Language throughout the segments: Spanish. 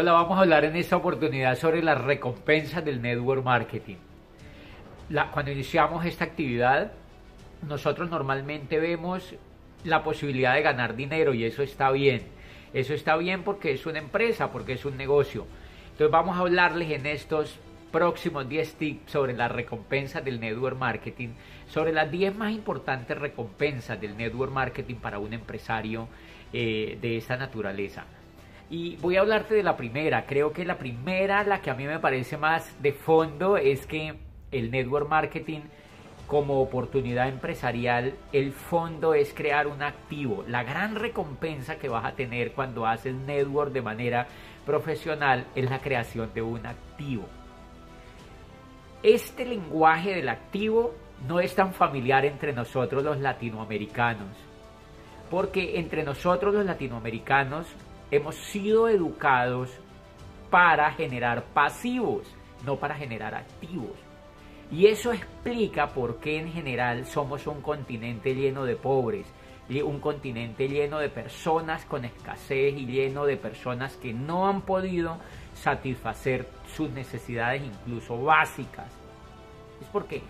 Hola, vamos a hablar en esta oportunidad sobre las recompensas del network marketing. cuando iniciamos esta actividad, nosotros normalmente vemos la posibilidad de ganar dinero y eso está bien. Eso está bien porque es una empresa, porque es un negocio. Entonces vamos a hablarles en estos próximos 10 tips sobre las recompensas del network marketing, sobre las 10 más importantes recompensas del network marketing para un empresario eh, de esta naturaleza. Y voy a hablarte de la primera. Creo que la primera, la que a mí me parece más de fondo, es que el network marketing como oportunidad empresarial, el fondo es crear un activo. La gran recompensa que vas a tener cuando haces network de manera profesional es la creación de un activo. Este lenguaje del activo no es tan familiar entre nosotros los latinoamericanos, porque entre nosotros los latinoamericanos hemos sido educados para generar pasivos, no para generar activos. Y eso explica por qué en general somos un continente lleno de pobres, un continente lleno de personas con escasez y lleno de personas que no han podido satisfacer sus necesidades incluso básicas. Es porque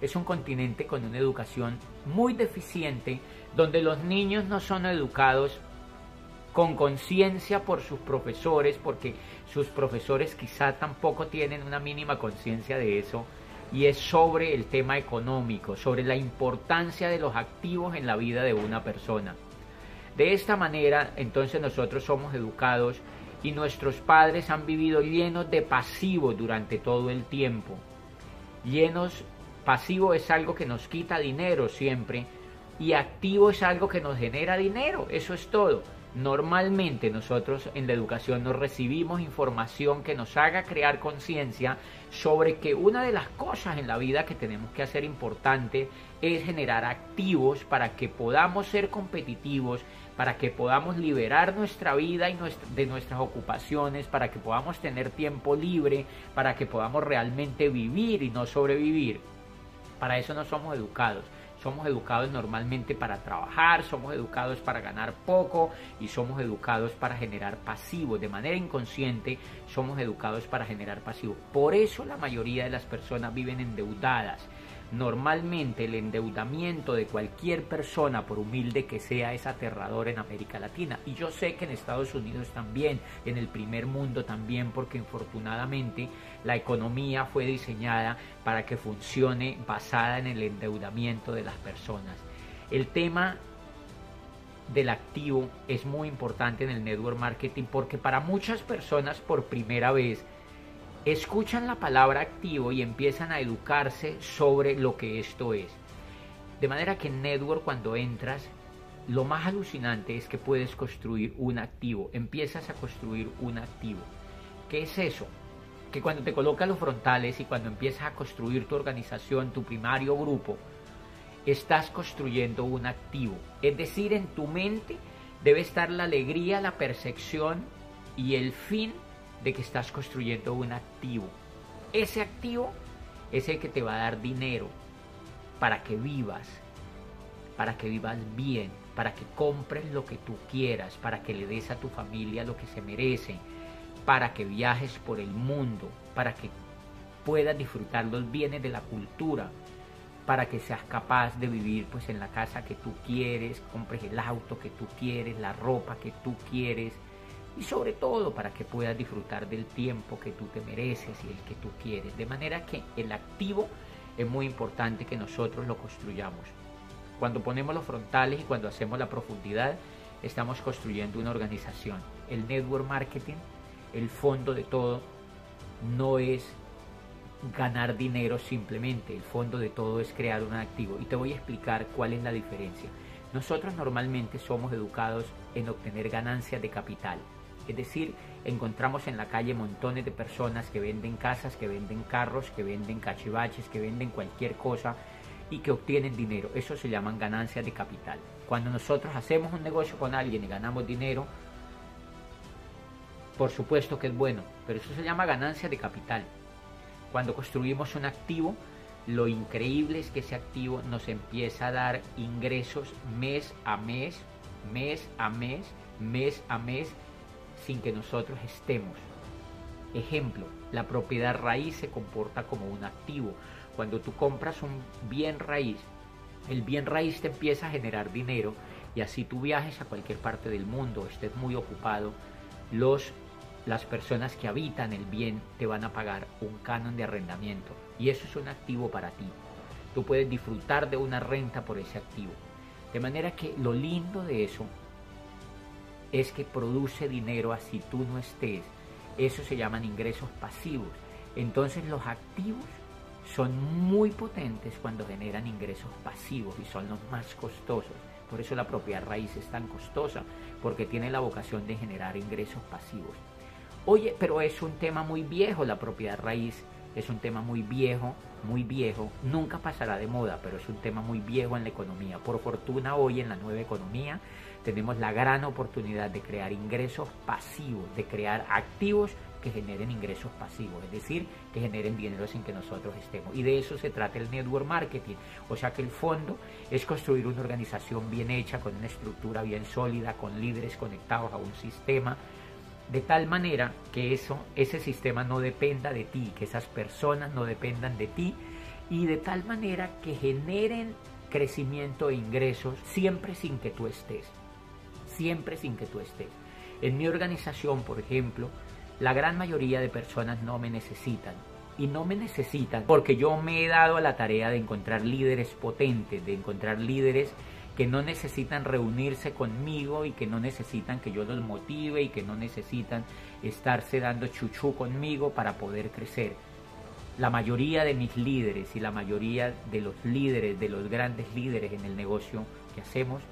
es un continente con una educación muy deficiente, donde los niños no son educados con conciencia por sus profesores, porque sus profesores quizá tampoco tienen una mínima conciencia de eso, y es sobre el tema económico, sobre la importancia de los activos en la vida de una persona. De esta manera, entonces nosotros somos educados y nuestros padres han vivido llenos de pasivos durante todo el tiempo. Llenos, pasivo es algo que nos quita dinero siempre y activo es algo que nos genera dinero, eso es todo. Normalmente nosotros en la educación nos recibimos información que nos haga crear conciencia sobre que una de las cosas en la vida que tenemos que hacer importante es generar activos para que podamos ser competitivos, para que podamos liberar nuestra vida y de nuestras ocupaciones, para que podamos tener tiempo libre, para que podamos realmente vivir y no sobrevivir. Para eso no somos educados. Somos educados normalmente para trabajar, somos educados para ganar poco y somos educados para generar pasivos. De manera inconsciente somos educados para generar pasivos. Por eso la mayoría de las personas viven endeudadas Normalmente el endeudamiento de cualquier persona, por humilde que sea, es aterrador en América Latina. Y yo sé que en Estados Unidos también, en el primer mundo también, porque infortunadamente la economía fue diseñada para que funcione basada en el endeudamiento de las personas. El tema del activo es muy importante en el network marketing porque para muchas personas por primera vez escuchan la palabra activo y empiezan a educarse sobre lo que esto es. De manera que en Network cuando entras, lo más alucinante es que puedes construir un activo, empiezas a construir un activo. ¿Qué es eso? Que cuando te colocas los frontales y cuando empiezas a construir tu organización, tu primario grupo, estás construyendo un activo. Es decir, en tu mente debe estar la alegría, la percepción y el fin de que estás construyendo un activo. Ese activo es el que te va a dar dinero para que vivas, para que vivas bien, para que compres lo que tú quieras, para que le des a tu familia lo que se merece, para que viajes por el mundo, para que puedas disfrutar los bienes de la cultura, para que seas capaz de vivir pues en la casa que tú quieres, compres el auto que tú quieres, la ropa que tú quieres, y sobre todo para que puedas disfrutar del tiempo que tú te mereces y el que tú quieres. De manera que el activo es muy importante que nosotros lo construyamos. Cuando ponemos los frontales y cuando hacemos la profundidad, estamos construyendo una organización. El network marketing, el fondo de todo, no es ganar dinero simplemente. El fondo de todo es crear un activo. Y te voy a explicar cuál es la diferencia. Nosotros normalmente somos educados en obtener ganancias de capital. Es decir, encontramos en la calle montones de personas que venden casas, que venden carros, que venden cachivaches, que venden cualquier cosa y que obtienen dinero. Eso se llaman ganancias de capital. Cuando nosotros hacemos un negocio con alguien y ganamos dinero, por supuesto que es bueno, pero eso se llama ganancia de capital. Cuando construimos un activo, lo increíble es que ese activo nos empieza a dar ingresos mes a mes, mes a mes, mes a mes, sin que nosotros estemos. Ejemplo, la propiedad raíz se comporta como un activo. Cuando tú compras un bien raíz, el bien raíz te empieza a generar dinero y así tú viajes a cualquier parte del mundo, estés muy ocupado, los, las personas que habitan el bien te van a pagar un canon de arrendamiento y eso es un activo para ti. Tú puedes disfrutar de una renta por ese activo. De manera que lo lindo de eso es que produce dinero así tú no estés. Eso se llaman ingresos pasivos. Entonces los activos son muy potentes cuando generan ingresos pasivos y son los más costosos. Por eso la propiedad raíz es tan costosa, porque tiene la vocación de generar ingresos pasivos. Oye, pero es un tema muy viejo la propiedad raíz, es un tema muy viejo, muy viejo, nunca pasará de moda, pero es un tema muy viejo en la economía. Por fortuna hoy en la nueva economía tenemos la gran oportunidad de crear ingresos pasivos, de crear activos que generen ingresos pasivos, es decir, que generen dinero sin que nosotros estemos. Y de eso se trata el network marketing. O sea que el fondo es construir una organización bien hecha, con una estructura bien sólida, con líderes conectados a un sistema, de tal manera que eso, ese sistema no dependa de ti, que esas personas no dependan de ti, y de tal manera que generen crecimiento e ingresos siempre sin que tú estés. Siempre sin que tú estés. En mi organización, por ejemplo, la gran mayoría de personas no me necesitan. Y no me necesitan porque yo me he dado a la tarea de encontrar líderes potentes, de encontrar líderes que no necesitan reunirse conmigo y que no necesitan que yo los motive y que no necesitan estarse dando chuchú conmigo para poder crecer. La mayoría de mis líderes y la mayoría de los líderes, de los grandes líderes en el negocio que hacemos,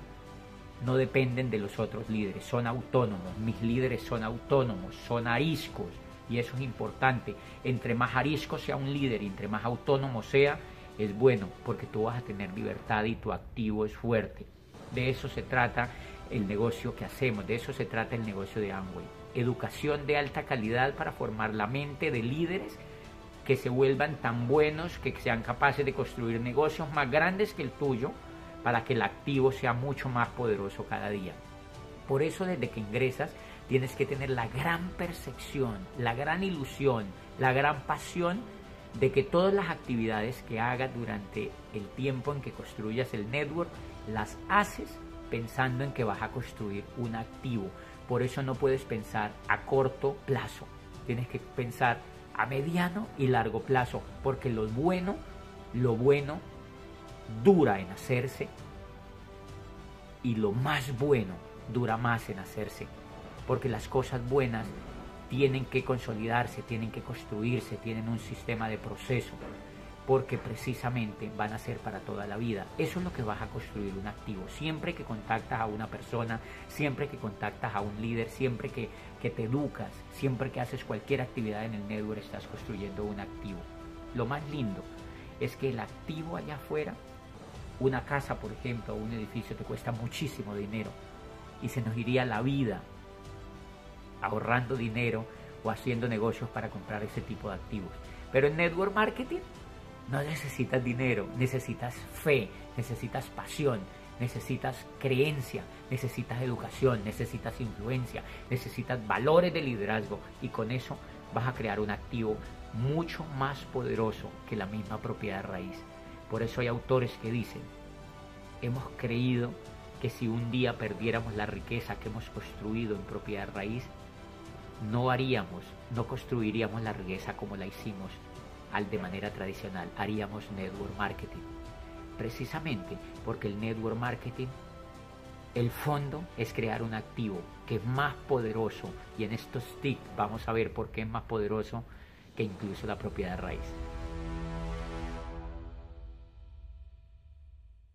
no dependen de los otros líderes, son autónomos, mis líderes son autónomos, son ariscos y eso es importante. Entre más arisco sea un líder entre más autónomo sea, es bueno porque tú vas a tener libertad y tu activo es fuerte. De eso se trata el negocio que hacemos, de eso se trata el negocio de Amway. Educación de alta calidad para formar la mente de líderes que se vuelvan tan buenos que sean capaces de construir negocios más grandes que el tuyo para que el activo sea mucho más poderoso cada día. Por eso desde que ingresas tienes que tener la gran percepción, la gran ilusión, la gran pasión de que todas las actividades que hagas durante el tiempo en que construyas el network las haces pensando en que vas a construir un activo. Por eso no puedes pensar a corto plazo, tienes que pensar a mediano y largo plazo, porque lo bueno, lo bueno dura en hacerse y lo más bueno dura más en hacerse, porque las cosas buenas tienen que consolidarse, tienen que construirse, tienen un sistema de proceso, porque precisamente van a ser para toda la vida. Eso es lo que vas a construir un activo. Siempre que contactas a una persona, siempre que contactas a un líder, siempre que, que te educas, siempre que haces cualquier actividad en el network, estás construyendo un activo. Lo más lindo es que el activo allá afuera una casa, por ejemplo, o un edificio te cuesta muchísimo dinero y se nos iría la vida ahorrando dinero o haciendo negocios para comprar ese tipo de activos. Pero en network marketing no necesitas dinero, necesitas fe, necesitas pasión, necesitas creencia, necesitas educación, necesitas influencia, necesitas valores de liderazgo y con eso vas a crear un activo mucho más poderoso que la misma propiedad raíz. Por eso hay autores que dicen, hemos creído que si un día perdiéramos la riqueza que hemos construido en propiedad raíz, no haríamos, no construiríamos la riqueza como la hicimos de manera tradicional, haríamos network marketing. Precisamente porque el network marketing, el fondo es crear un activo que es más poderoso y en estos tips vamos a ver por qué es más poderoso que incluso la propiedad raíz.